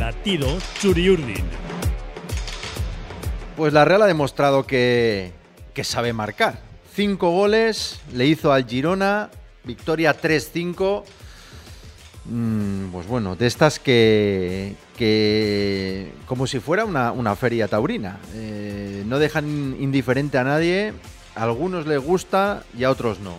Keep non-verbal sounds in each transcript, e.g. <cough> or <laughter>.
Latido Churiurdin. Pues la Real ha demostrado que, que sabe marcar. Cinco goles le hizo al Girona, victoria 3-5. Mm, pues bueno, de estas que, que como si fuera una, una feria taurina. Eh, no dejan indiferente a nadie, a algunos les gusta y a otros no.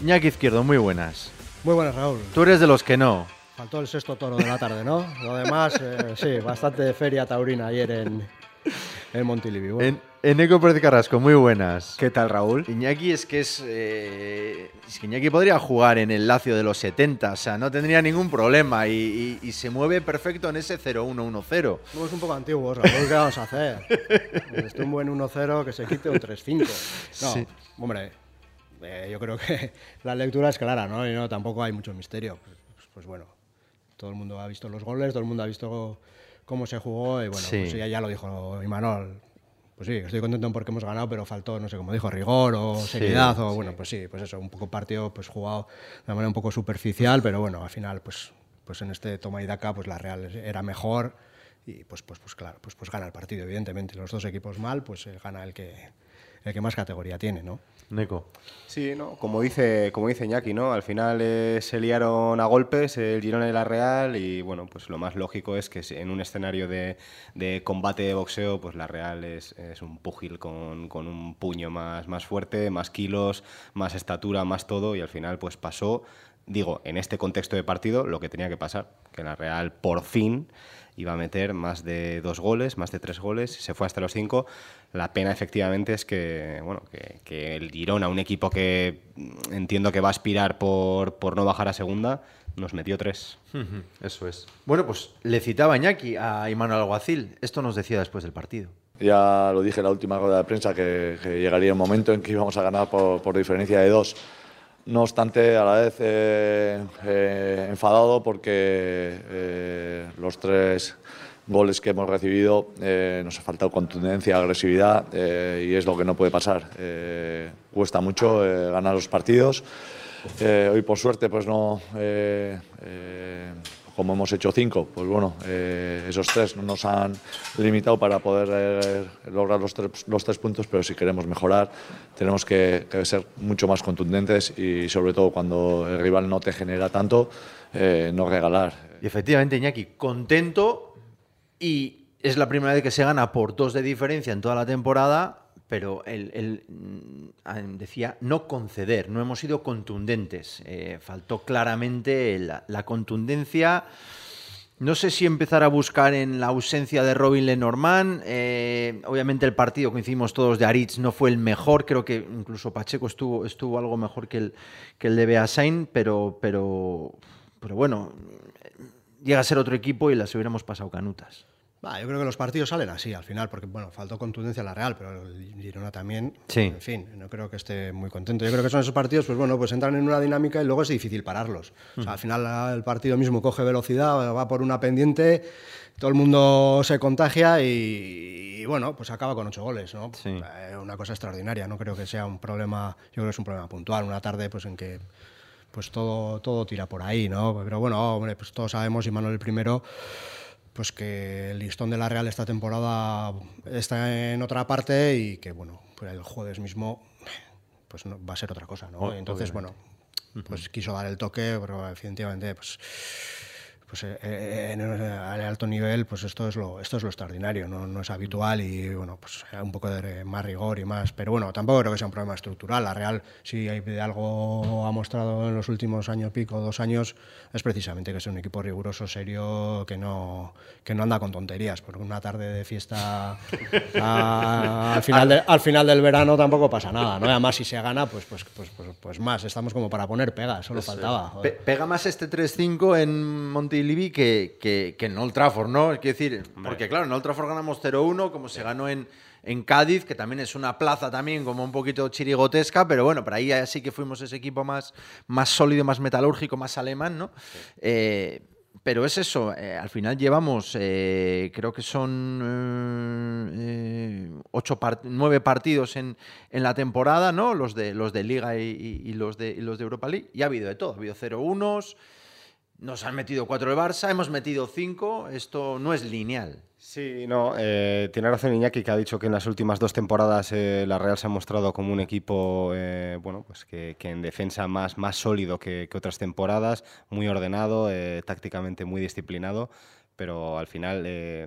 Iñaki Izquierdo, muy buenas. Muy buenas, Raúl. Tú eres de los que no. Faltó el sexto toro de la tarde, ¿no? Lo demás, eh, sí, bastante de feria taurina ayer en, en Montilivi. Bueno, En, Eneco Pérez Carrasco, muy buenas. ¿Qué tal, Raúl? Iñaki es que es, eh, es que Iñaki podría jugar en el Lazio de los 70, o sea, no tendría ningún problema y, y- y se mueve perfecto en ese 0-1-1-0. somos un poco antiguos, Raúl, ¿qué vamos a hacer? Esto un buen 1-0 que se quite un 3-5. No, Sí. hombre, eh, yo creo que la lectura es clara, ¿no? Y no, tampoco hay mucho misterio. Pues- pues bueno, todo el mundo ha visto los goles, todo el mundo ha visto cómo se jugó y bueno, Sí. pues ya, ya lo dijo Imanol. Pues sí, estoy contento porque hemos ganado, pero faltó, no sé, como dijo, rigor o Sí, seriedad o bueno, pues sí, pues eso, un poco partido pues jugado de una manera un poco superficial, pero bueno, al final pues pues en este toma y daca pues la Real era mejor y pues pues pues claro, pues pues gana el partido evidentemente. Los dos equipos mal, pues eh, gana el que el que más categoría tiene, ¿no? Neco. Sí, ¿no? Como dice, como dice Iñaki, ¿no? Al final eh, se liaron a golpes el Girona y la Real y bueno, pues lo más lógico es que en un escenario de, de combate de boxeo, pues la Real es, es un púgil con, con un puño más, más fuerte, más kilos, más estatura, más todo y al final pues pasó, digo, en este contexto de partido lo que tenía que pasar, que la Real por fin iba a meter más de dos goles, más de tres goles, se fue hasta los cinco. La pena efectivamente es que, bueno, que, que el Girona, un equipo que mm, entiendo que va a aspirar por, por no bajar a segunda, nos metió tres. Eso es. Bueno, pues le citaba Iñaki a Imanol Alguacil. Esto nos decía después del partido. Ya lo dije en la última rueda de prensa que, que llegaría un momento en que íbamos a ganar por, por diferencia de dos. No obstante, a la vez eh, eh, enfadado porque eh, los tres goles que hemos recibido nos ha faltado contundencia, agresividad y es lo que no puede pasar. Cuesta mucho ganar los partidos. Hoy por suerte pues no como hemos hecho cinco pues bueno eh, esos tres no nos han limitado para poder eh, lograr los tres, los tres puntos pero si queremos mejorar tenemos que, ser mucho más contundentes y sobre todo cuando el rival no te genera tanto eh, no regalar. Y efectivamente, Iñaki, contento y es la primera vez que se gana por dos de diferencia en toda la temporada, pero él, mm, ah, decía no conceder, no hemos sido contundentes. Eh, faltó claramente la, contundencia. No sé si empezar a buscar en la ausencia de Robin Lenormand. Eh, obviamente el partido que hicimos todos de Aritz no fue el mejor. Creo que incluso Pacheco estuvo, estuvo algo mejor que el, que el de Beasain, pero, pero bueno, llega a ser otro equipo y las hubiéramos pasado canutas. Va, yo creo que los partidos salen así al final, porque bueno, faltó contundencia a la Real, pero el Girona también. Sí. En fin, no creo que esté muy contento. Yo creo que son esos partidos, pues bueno, pues entran en una dinámica y luego es difícil pararlos. O sea, al final la- el partido mismo coge velocidad, va por una pendiente, todo el mundo se contagia y, y, bueno, pues acaba con ocho goles, ¿no? Sí. Eh, una cosa extraordinaria, no creo que sea un problema, yo creo que es un problema puntual, una tarde pues en que pues todo, todo tira por ahí, ¿no? Pero bueno, hombre, pues todos sabemos, y Manuel el primero, pues que el listón de la Real esta temporada está en otra parte y que, bueno, pues el jueves mismo pues no, va a ser otra cosa, ¿no? O- Entonces, bueno, pues quiso dar el toque, pero definitivamente, pues pues eh, eh, en el, alto nivel pues esto es lo esto es lo extraordinario no, no es habitual y bueno pues un poco de más rigor y más pero bueno tampoco creo que sea un problema estructural. La Real si hay algo ha mostrado en los últimos años pico dos años es precisamente que es un equipo riguroso serio que no que no anda con tonterías. Porque una tarde de fiesta <laughs> a- al final de- al final del verano tampoco pasa nada no además si se gana pues pues pues pues, pues más. Estamos como para poner pegas solo faltaba joder. Pe- pega más este 3-5 en Montilivi que, que, que en Old Trafford, ¿no? Es decir, porque claro, en Old Trafford ganamos 0-1, como se ganó en, en Cádiz, que también es una plaza también como un poquito chirigotesca, pero bueno, por ahí sí que fuimos ese equipo más, más sólido, más metalúrgico, más alemán, ¿no? Eh, pero es eso, eh, al final llevamos, eh, creo que son eh, eh, ocho part- nueve partidos en, en la temporada, ¿no? Los de, los de Liga y, y- y los de, y los de Europa League. Y ha habido de todo, ha habido 0-1s, nos han metido cuatro el Barça, hemos metido cinco, esto no es lineal. Sí, no, eh, tiene razón Iñaki que ha dicho que en las últimas dos temporadas eh, la Real se ha mostrado como un equipo, eh, bueno, pues que, en defensa más, más sólido que, otras temporadas, muy ordenado, tácticamente muy disciplinado, pero al final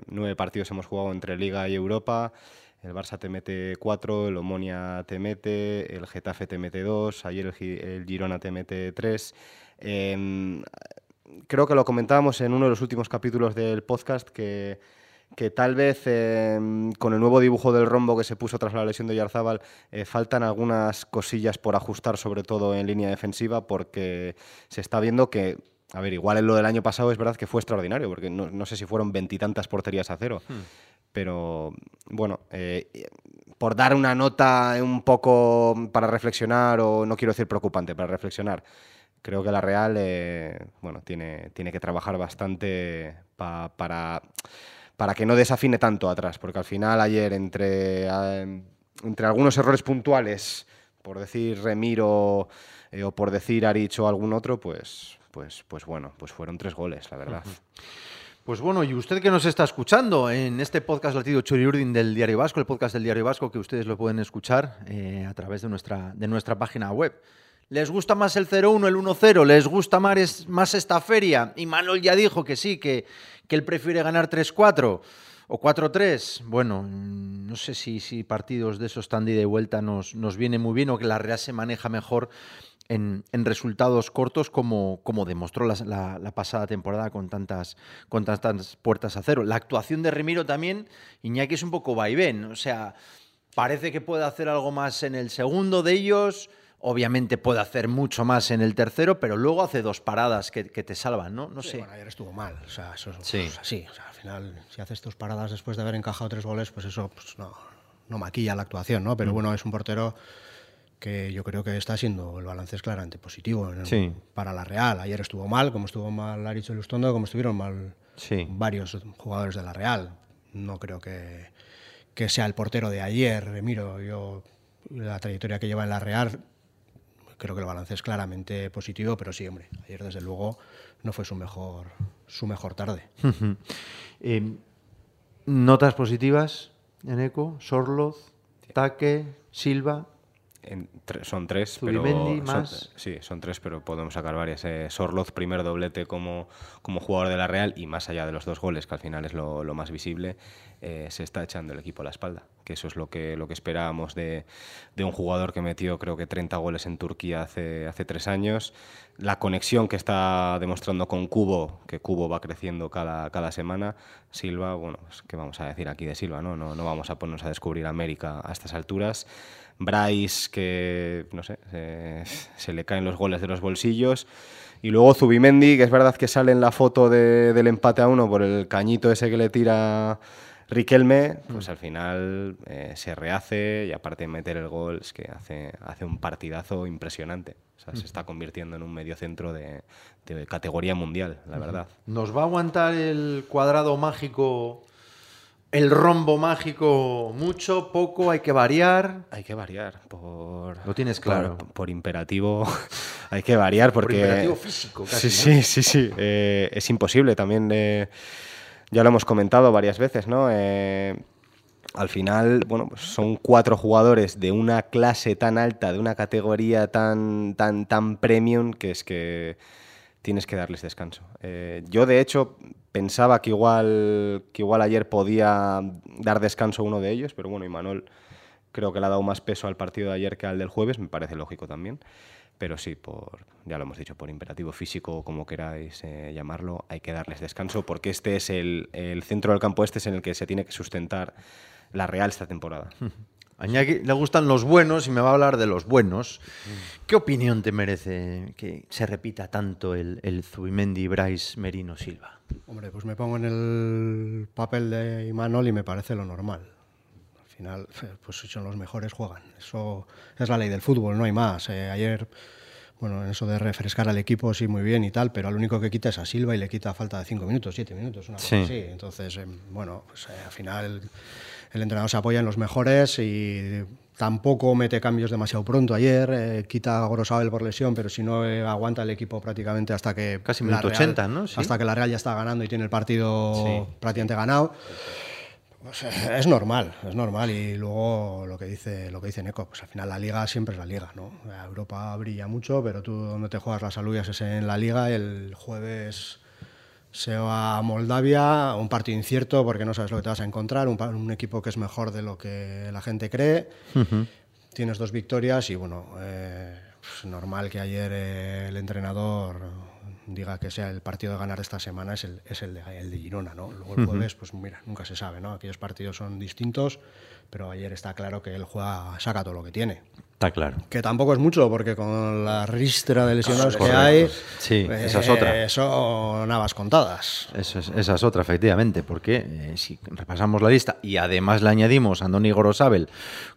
nueve partidos hemos jugado entre Liga y Europa. El Barça te mete cuatro, el Omonia te mete, el Getafe te mete dos, ayer el Girona te mete tres. Em, creo que lo comentábamos en uno de los últimos capítulos del podcast que, que tal vez em, con el nuevo dibujo del rombo que se puso tras la lesión de Yarzábal eh, faltan algunas cosillas por ajustar, sobre todo en línea defensiva, porque se está viendo que, a ver, igual en lo del año pasado es verdad que fue extraordinario, porque no, no sé si fueron veintitantas porterías a cero. Pero bueno, eh, por dar una nota un poco para reflexionar, o no quiero decir preocupante, para reflexionar, creo que la Real eh, bueno, tiene, tiene que trabajar bastante pa- para, para que no desafine tanto atrás, porque al final ayer entre, entre algunos errores puntuales, por decir Remiro eh, o por decir Arich o algún otro, pues, pues, pues bueno, pues fueron tres goles, la verdad. Pues bueno, y usted que nos está escuchando en este podcast latido Churiurdin del Diario Vasco, el podcast del Diario Vasco, que ustedes lo pueden escuchar eh, a través de nuestra, de nuestra página web. ¿Les gusta más el 0-1, el 1-0? ¿Les gusta más, es- más esta feria? Y Manuel ya dijo que sí, que, que él prefiere ganar 3-4 o 4-3. Bueno, no sé si, si partidos de esos tan de y vuelta nos, nos viene muy bien o que la Real se maneja mejor en, en resultados cortos como, como demostró la, la- la pasada temporada con tantas, con tantas puertas a cero. La actuación de Remiro también, Iñaki es un poco vaivén, o sea, parece que puede hacer algo más en el segundo de ellos, obviamente puede hacer mucho más en el tercero, pero luego hace dos paradas que, que te salvan, ¿no? No Sí, sé. bueno, ayer estuvo mal. O sea, eso Sí. es así. O sea, al final, si haces tus paradas después de haber encajado tres goles, pues eso pues no, no maquilla la actuación, ¿no? Mm. Pero bueno, es un portero que yo creo que está siendo, el balance es claramente positivo Sí. para la Real. Ayer estuvo mal, como estuvo mal Aricho Lustondo, como estuvieron mal Sí. varios jugadores de la Real. No creo que, que sea el portero de ayer, miro yo la trayectoria que lleva en la Real, creo que el balance es claramente positivo, pero sí, hombre, ayer desde luego no fue su mejor, su mejor tarde. Eh, Notas positivas en Eco, Sorloz, Taque, Silva. En tre- son tres, pero Zubimendi, son- más. sí, son tres, pero podemos sacar varias. Eh, Sorloz, primer doblete como, como jugador de la Real y más allá de los dos goles, que al final es lo, lo más visible, eh, se está echando el equipo a la espalda. Que eso es lo que, lo que esperábamos de, de un jugador que metió creo que 30 goles en Turquía hace, hace tres años. La conexión que está demostrando con Cubo, que Cubo va creciendo cada, cada semana. Silva, bueno, pues, ¿qué vamos a decir aquí de Silva? No, no, no vamos a ponernos a descubrir América a estas alturas. Bryce, que no sé, se, le caen los goles de los bolsillos. Y luego Zubimendi, que es verdad que sale en la foto de- del empate a uno por el cañito ese que le tira Riquelme, pues al final eh, se rehace y aparte de meter el gol, es que hace, hace un partidazo impresionante. O sea, se está convirtiendo en un mediocentro de, de categoría mundial, la verdad. ¿Nos va a aguantar el cuadrado mágico, el rombo mágico mucho, poco? ¿Hay que variar? Hay que variar por... Lo tienes por- claro. Por, imperativo <laughs> hay que variar porque... imperativo físico, casi, Sí, sí, sí, sí. Eh, es imposible también. eh, ya lo hemos comentado varias veces, ¿no? Eh, al final, bueno, pues son cuatro jugadores de una clase tan alta, de una categoría tan, tan, tan premium, que es que tienes que darles descanso. Eh, yo, de hecho, pensaba que igual, que igual ayer podía dar descanso a uno de ellos, pero bueno, Imanol creo que le ha dado más peso al partido de ayer que al del jueves, me parece lógico también. Pero sí, por, ya lo hemos dicho, por imperativo físico, como queráis eh, llamarlo, hay que darles descanso porque este es el, el centro del campo, este es en el que se tiene que sustentar la Real esta temporada. <laughs> A Iñaki le gustan los buenos y me va a hablar de los buenos. ¿Qué opinión te merece que se repita tanto el, el Zubimendi, Bryce, Merino, Silva? Hombre, pues me pongo en el papel de Imanol y me parece lo normal. Al final, pues son los mejores juegan. Eso es la ley del fútbol, no hay más. Eh, ayer, bueno, en eso de refrescar al equipo sí muy bien y tal, pero al único que quita es a Silva y le quita falta de cinco minutos, siete minutos, una cosa Sí. así. Entonces, eh, bueno, pues eh, al final el entrenador se apoya en los mejores y tampoco mete cambios demasiado pronto ayer, eh, quita a Gorosabel por lesión, pero si no eh, aguanta el equipo prácticamente hasta que Casi minuto Real- 80, ¿no? Sí. Hasta que la Real ya está ganando y tiene el partido Sí. prácticamente ganado. Pues, eh, es normal, es normal. Y luego lo que dice lo que dice Neko, pues al final la liga siempre es la liga, ¿no? Europa brilla mucho, pero tú donde te juegas las alubias es en la liga. El jueves se va a Moldavia, un partido incierto porque no sabes lo que te vas a encontrar, un, un equipo que es mejor de lo que la gente cree. Tienes dos victorias y bueno, eh, pues normal que ayer el entrenador diga que sea el partido de ganar esta semana es el, es el, de, el de Girona, ¿no? Luego el jueves, pues mira, nunca se sabe, ¿no? Aquellos partidos son distintos, pero ayer está claro que él juega, saca todo lo que tiene. Está claro. Que tampoco es mucho, porque con la ristra de lesionados que hay, Sí, eh, esa es otra. Son habas contadas. Eso es- esa es otra, efectivamente, porque eh, si repasamos la lista y además le añadimos a Andoni Gorosabel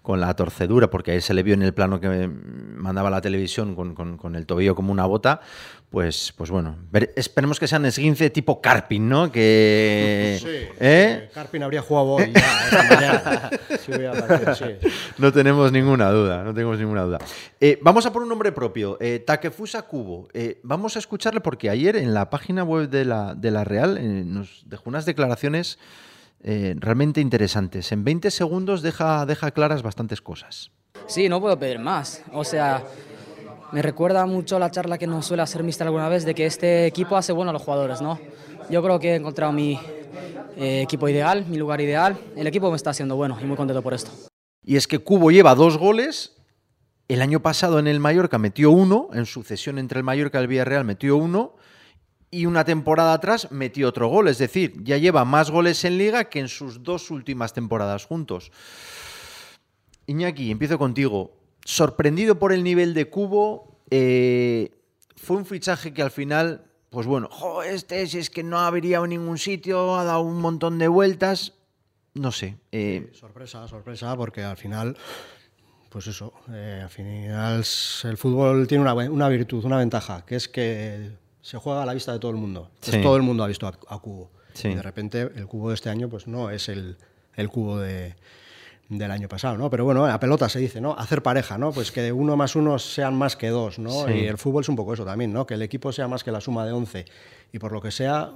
con la torcedura, porque a él se le vio en el plano que mandaba la televisión con, con- con el tobillo como una bota, pues, pues bueno, esperemos que sean esguince tipo Carpin, ¿no? Que, ¿eh? sí, Carpin habría jugado hoy <laughs> ya, esta mañana. Sí, sí. <laughs> No tenemos ninguna duda, no tenemos ninguna duda. Eh, vamos a por un nombre propio, eh, Takefusa Kubo. Eh, vamos a escucharle porque ayer en la página web de la, de la Real eh, nos dejó unas declaraciones eh, realmente interesantes. En 20 segundos deja, deja claras bastantes cosas. Sí, no puedo pedir más. O sea, me recuerda mucho la charla que nos suele hacer Mister alguna vez de que este equipo hace bueno a los jugadores, ¿no? Yo creo que he encontrado mi eh, equipo ideal, mi lugar ideal. El equipo me está haciendo bueno y muy contento por esto. Y es que Cubo lleva dos goles. El año pasado en el Mallorca metió uno, en sucesión entre el Mallorca y el Villarreal metió uno, y una temporada atrás metió otro gol. Es decir, ya lleva más goles en liga que en sus dos últimas temporadas juntos. Iñaki, empiezo contigo. Sorprendido por el nivel de Cubo, eh, fue un fichaje que al final, pues bueno, jo, este si es que no ha brillado en ningún sitio, ha dado un montón de vueltas. No sé. eh, Sorpresa, sorpresa, porque al final, pues eso, eh, al final el fútbol tiene una, una virtud, una ventaja, que es que se juega a la vista de todo el mundo. Entonces, Sí. todo el mundo ha visto a, a Cubo. Sí. Y de repente el Cubo de este año pues no es el, el Cubo de, del año pasado, ¿no? Pero bueno, la pelota se dice, ¿no? Hacer pareja, ¿no? Pues que uno más uno sean más que dos, ¿no? Sí. Y el fútbol es un poco eso también, ¿no? Que el equipo sea más que la suma de 11 y por lo que sea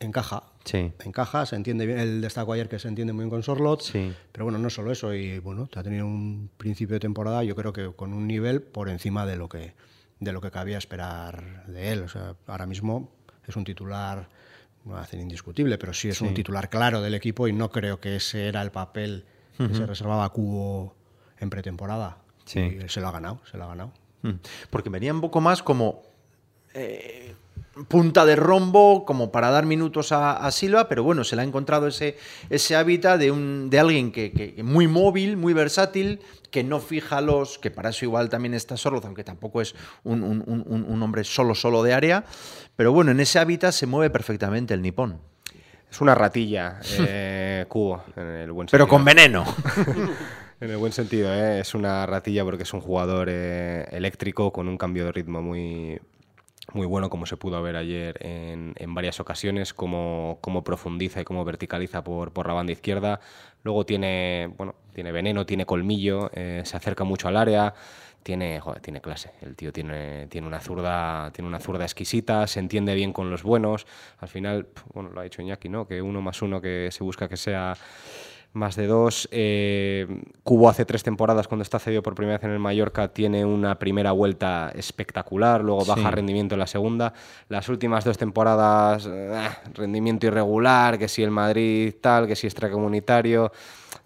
encaja. Sí. Encaja, se entiende bien. El destaco ayer que se entiende muy bien con Sorlot. Sí. Pero bueno, no solo eso. Y bueno, ha tenido un principio de temporada, yo creo que con un nivel por encima de lo que, de lo que cabía esperar de él. O sea, ahora mismo es un titular, no va a decir indiscutible, pero sí es un titular claro del equipo y no creo que ese era el papel que se reservaba a Cubo en pretemporada. Sí. Y se lo ha ganado, se lo ha ganado. Porque venía un poco más como eh, punta de rombo, como para dar minutos a, a Silva, pero bueno, se le ha encontrado ese, ese hábitat de, un, de alguien que, muy móvil, muy versátil, que no fija los, que para eso igual también está Sorloz, aunque tampoco es un, un- un- hombre solo, solo de área, pero bueno, en ese hábitat se mueve perfectamente el nipón, Es una ratilla, eh, <laughs> Cubo, en el buen pero sentido. con veneno. <laughs> En el buen sentido, ¿eh? es una ratilla porque es un jugador eh, eléctrico con un cambio de ritmo muy, muy bueno, como se pudo ver ayer en, en varias ocasiones, cómo, cómo profundiza y cómo verticaliza por, por la banda izquierda. Luego tiene, bueno, tiene veneno, tiene colmillo, eh, se acerca mucho al área. Tiene, joder, tiene clase. El tío tiene, tiene una zurda, tiene una zurda exquisita, se entiende bien con los buenos. Al final, bueno, lo ha dicho Iñaki, ¿no? Que uno más uno que se busca que sea más de dos. Eh, Cubo hace tres temporadas, cuando está cedido por primera vez en el Mallorca, tiene una primera vuelta espectacular, luego baja Sí. rendimiento en la segunda. Las últimas dos temporadas, eh, rendimiento irregular, que si el Madrid tal, que si extracomunitario.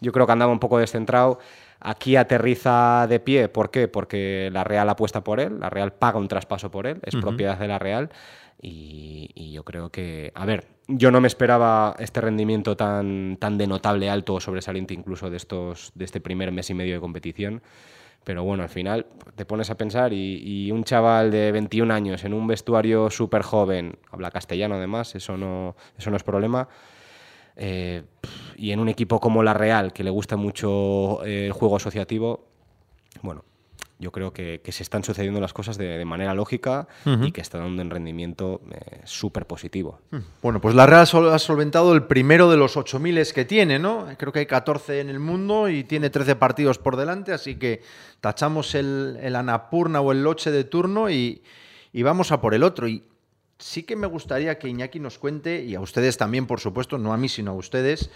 Yo creo que andaba un poco descentrado. Aquí aterriza de pie, ¿por qué? Porque la Real apuesta por él, la Real paga un traspaso por él, es propiedad de la Real. Y, y yo creo que, a ver, yo no me esperaba este rendimiento tan, tan de notable, alto o sobresaliente incluso de, estos, de este primer mes y medio de competición. Pero bueno, al final te pones a pensar y, y un chaval de 21 años en un vestuario súper joven, habla castellano además, eso no, eso no es problema, eh, y en un equipo como la Real, que le gusta mucho eh, el juego asociativo, bueno, yo creo que, que se están sucediendo las cosas de, de manera lógica y que está dando un rendimiento eh, súper positivo. Bueno, pues la Real ha solventado el primero de los 8.000 que tiene, ¿no? Creo que hay 14 en el mundo y tiene 13 partidos por delante, así que tachamos el, el Anapurna o el Loche de turno y, y vamos a por el otro. Y sí que me gustaría que Iñaki nos cuente, y a ustedes también, por supuesto, no a mí, sino a ustedes,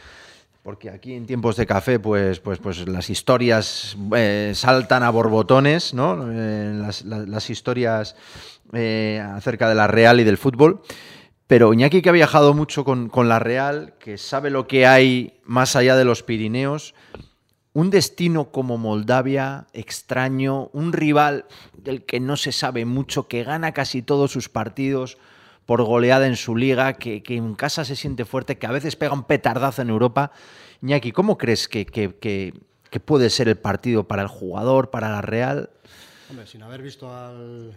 porque aquí en tiempos de café, pues, pues, pues las historias eh, saltan a borbotones, ¿no? Eh, las, la- las historias eh, acerca de la Real y del fútbol. Pero Iñaki, que ha viajado mucho con, con la Real, que sabe lo que hay más allá de los Pirineos, un destino como Moldavia, extraño, un rival del que no se sabe mucho, que gana casi todos sus partidos por goleada en su liga, que, que en casa se siente fuerte, que a veces pega un petardazo en Europa. Iñaki, ¿cómo crees que, que- que- que puede ser el partido para el jugador, para la Real? Hombre, sin haber visto al,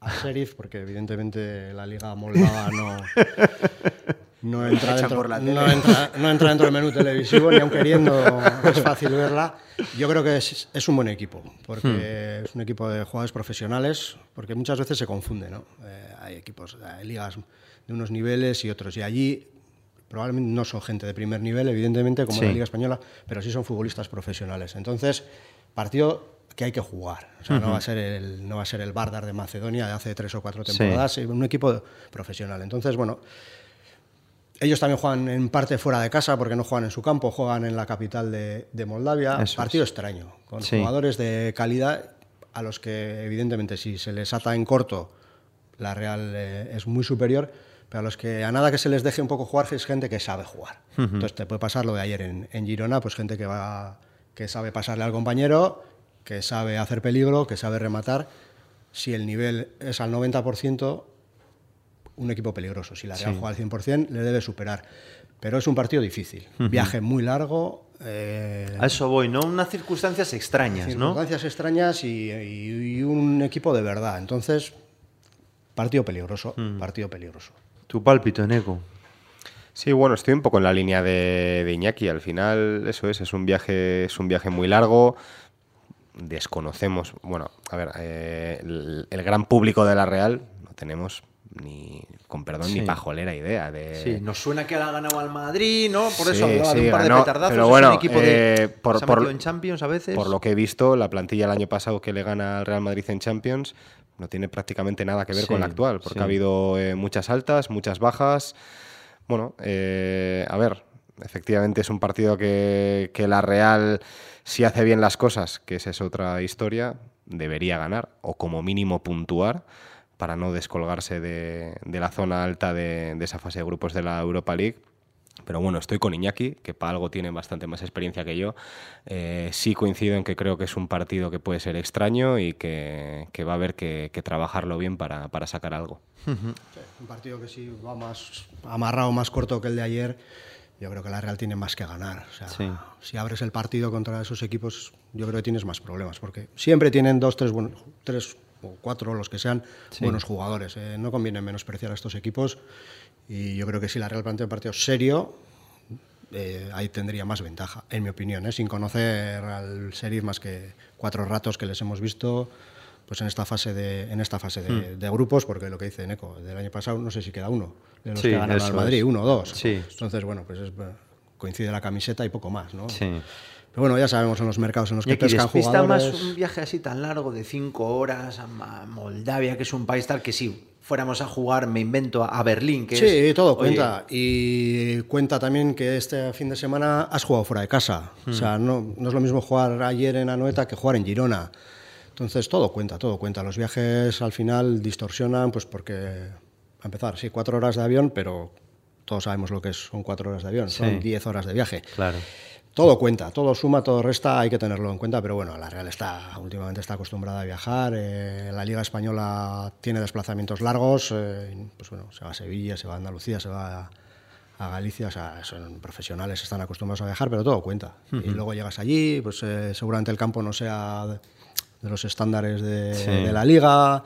al Sheriff, porque evidentemente la Liga Moldava no, <laughs> no, entra dentro, por la no, entra, no entra dentro del menú televisivo, ni aun <laughs> queriendo es fácil verla. Yo creo que es, es un buen equipo, porque es un equipo de jugadores profesionales, porque muchas veces se confunde, ¿no? Eh, hay equipos, hay ligas de unos niveles y otros, y allí probablemente no son gente de primer nivel, evidentemente, como Sí. la Liga Española, pero sí son futbolistas profesionales. Entonces, partido que hay que jugar. O sea, no, va a ser el, no va a ser el Bardar de Macedonia de hace tres o cuatro Sí. temporadas, un equipo profesional. Entonces, bueno, ellos también juegan en parte fuera de casa porque no juegan en su campo, juegan en la capital de, de Moldavia. Eso Partido es. extraño, con Sí. jugadores de calidad a los que evidentemente si se les ata en corto, la Real eh, es muy superior, pero a los que a nada que se les deje un poco jugar es gente que sabe jugar. Entonces te puede pasar lo de ayer en, en Girona, pues gente que va que sabe pasarle al compañero, que sabe hacer peligro, que sabe rematar. Si el nivel es al 90%, un equipo peligroso. Si la Real Sí. juega al 100%, le debe superar. Pero es un partido difícil. Viaje muy largo. eh, A eso voy, ¿no? Unas circunstancias extrañas, ¿no? circunstancias extrañas y, y- y un equipo de verdad. Entonces, partido peligroso, Mm. partido peligroso. Tu pálpito, Eneco. Sí, bueno, estoy un poco en la línea de, de Iñaki. Al final, eso es, es un viaje, es un viaje muy largo. Desconocemos, bueno, a ver, eh, el, el gran público de la Real no tenemos ni, con perdón, Sí. ni pajolera idea de. Sí, nos suena que la ha ganado al Madrid, ¿no? Por eso Sí, hablaba de sí, un par ganó, de petardazos. pero es bueno, un equipo de, eh, por- se ha por- en Champions a veces. Por lo que he visto, la plantilla el año pasado que le gana al Real Madrid en Champions no tiene prácticamente nada que ver con la actual, porque ha habido eh, muchas altas, muchas bajas. Bueno, eh, a ver, efectivamente es un partido que, que la Real, si hace bien las cosas, que esa es otra historia, debería ganar, o como mínimo puntuar, para no descolgarse de, de la zona alta de, de esa fase de grupos de la Europa League. Pero bueno, estoy con Iñaki, que para algo tiene bastante más experiencia que yo. Eh, sí coincido en que creo que es un partido que puede ser extraño y que, que va a haber que, que trabajarlo bien para, para sacar algo. Un partido que si va más amarrado, más corto que el de ayer, yo creo que la Real tiene más que ganar. O sea, Sí. Si abres el partido contra esos equipos, yo creo que tienes más problemas, porque siempre tienen dos, tres, buenos, tres o cuatro, los que sean, buenos jugadores. eh. No conviene menospreciar a estos equipos y yo creo que si la Real plantea un partido serio, eh, ahí tendría más ventaja, en mi opinión, ¿eh? sin conocer al Sheriff más que cuatro ratos que les hemos visto pues en esta fase de en esta fase de, de grupos porque lo que dice Neco del año pasado no sé si queda uno de los Sí, que ganaron al Madrid es. uno o dos Sí. entonces bueno pues es, coincide la camiseta y poco más no Sí. Pero bueno ya sabemos en los mercados en los que pescan despista más jugadores un viaje así tan largo de cinco horas a Moldavia, que es un país tal que si fuéramos a jugar, me invento, a Berlín, que Sí, es... todo oye, cuenta. Y cuenta también que este fin de semana has jugado fuera de casa. O sea, no, no es lo mismo jugar ayer en Anoeta que jugar en Girona. Entonces, todo cuenta, todo cuenta. Los viajes al final distorsionan, pues porque, a empezar, sí, cuatro horas de avión, pero todos sabemos lo que es- son cuatro horas de avión, Sí. son diez horas de viaje. Claro. Todo cuenta, todo suma, todo resta, hay que tenerlo en cuenta, pero bueno, la Real está últimamente está acostumbrada a viajar, eh, la Liga Española tiene desplazamientos largos, eh, pues bueno, se va a Sevilla, se va a Andalucía, se va a, Galicia, o sea, son profesionales, están acostumbrados a viajar, pero todo cuenta. Y luego llegas allí, pues eh, seguramente el campo no sea de, los estándares de, Sí. de la Liga.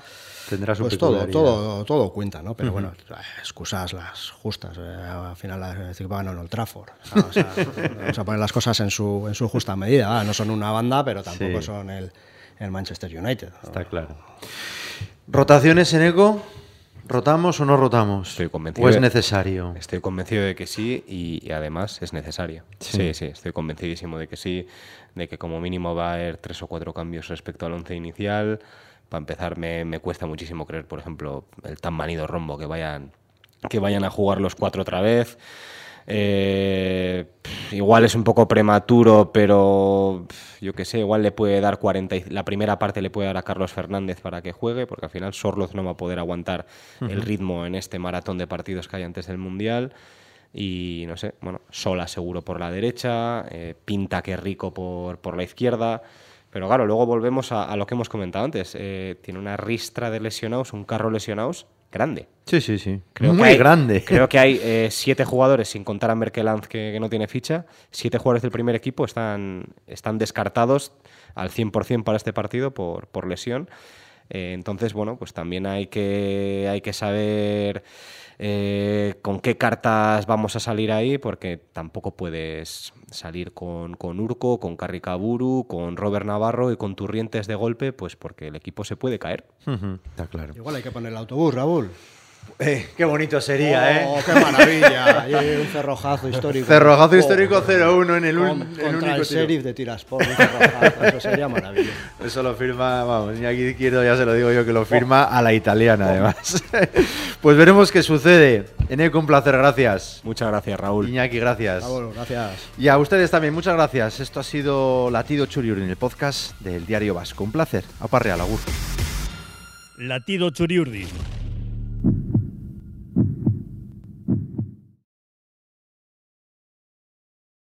Tendrá su pues todo, todo, todo cuenta, ¿no? Pero bueno, excusas las justas. eh, al final equipo ganó en Old Trafford. O sea, <laughs> vamos a poner las cosas en su, en su justa medida. No son una banda, pero tampoco Sí. son el, el Manchester United. ¿no? Está claro. ¿Rotaciones en Eco? ¿Rotamos o no rotamos? Estoy convencido. ¿O es de- necesario? Estoy convencido de que sí y, y además es necesario. Sí. Sí. sí, estoy convencidísimo de que sí, de que como mínimo va a haber tres o cuatro cambios respecto al once inicial. Para empezar, me, me cuesta muchísimo creer, por ejemplo, el tan manido rombo que vayan, que vayan a jugar los cuatro otra vez. Eh, igual es un poco prematuro, pero yo qué sé, igual le puede dar 40 y- la primera parte le puede dar a Carlos Fernández para que juegue, porque al final Sorloz no va a poder aguantar el ritmo en este maratón de partidos que hay antes del Mundial. Y no sé, bueno, Sola seguro por la derecha, eh, Pinta que rico por, por la izquierda. Pero claro, luego volvemos a, a lo que hemos comentado antes. eh, tiene una ristra de lesionados, un carro lesionados grande. Sí, sí, sí. Creo Muy que hay- grande. Creo que hay eh, siete jugadores, sin contar a Merkelanz que, que no tiene ficha, siete jugadores del primer equipo están, están descartados al 100% para este partido por, por lesión. Eh, entonces, bueno, pues también hay que, hay que saber eh, con qué cartas vamos a salir ahí, porque tampoco puedes salir con, con Urco, con Carricaburu, con Robert Navarro y con Turrientes de golpe, pues porque el equipo se puede caer. Ujú, Está claro. Igual hay que poner el autobús, Raúl. Eh, qué bonito sería, Oh, ¿eh? ¡Qué maravilla! <laughs> Y un cerrojazo histórico. Cerrojazo Oh, histórico 0-1 en el, un- con- el contra único el tiro. sheriff de Tiraspol. Eso sería <laughs> maravilloso. Eso lo firma, vamos, Iñaki Izquierdo ya se lo digo yo que lo firma a la italiana además. <laughs> pues veremos qué sucede. Eneco, un placer, gracias. Muchas gracias, Raúl. Iñaki, gracias. Raúl, gracias. Y a ustedes también, muchas gracias. Esto ha sido Latido Churiurin, el podcast del Diario Vasco. Un placer. A Real, agur. Latido Churiurdin.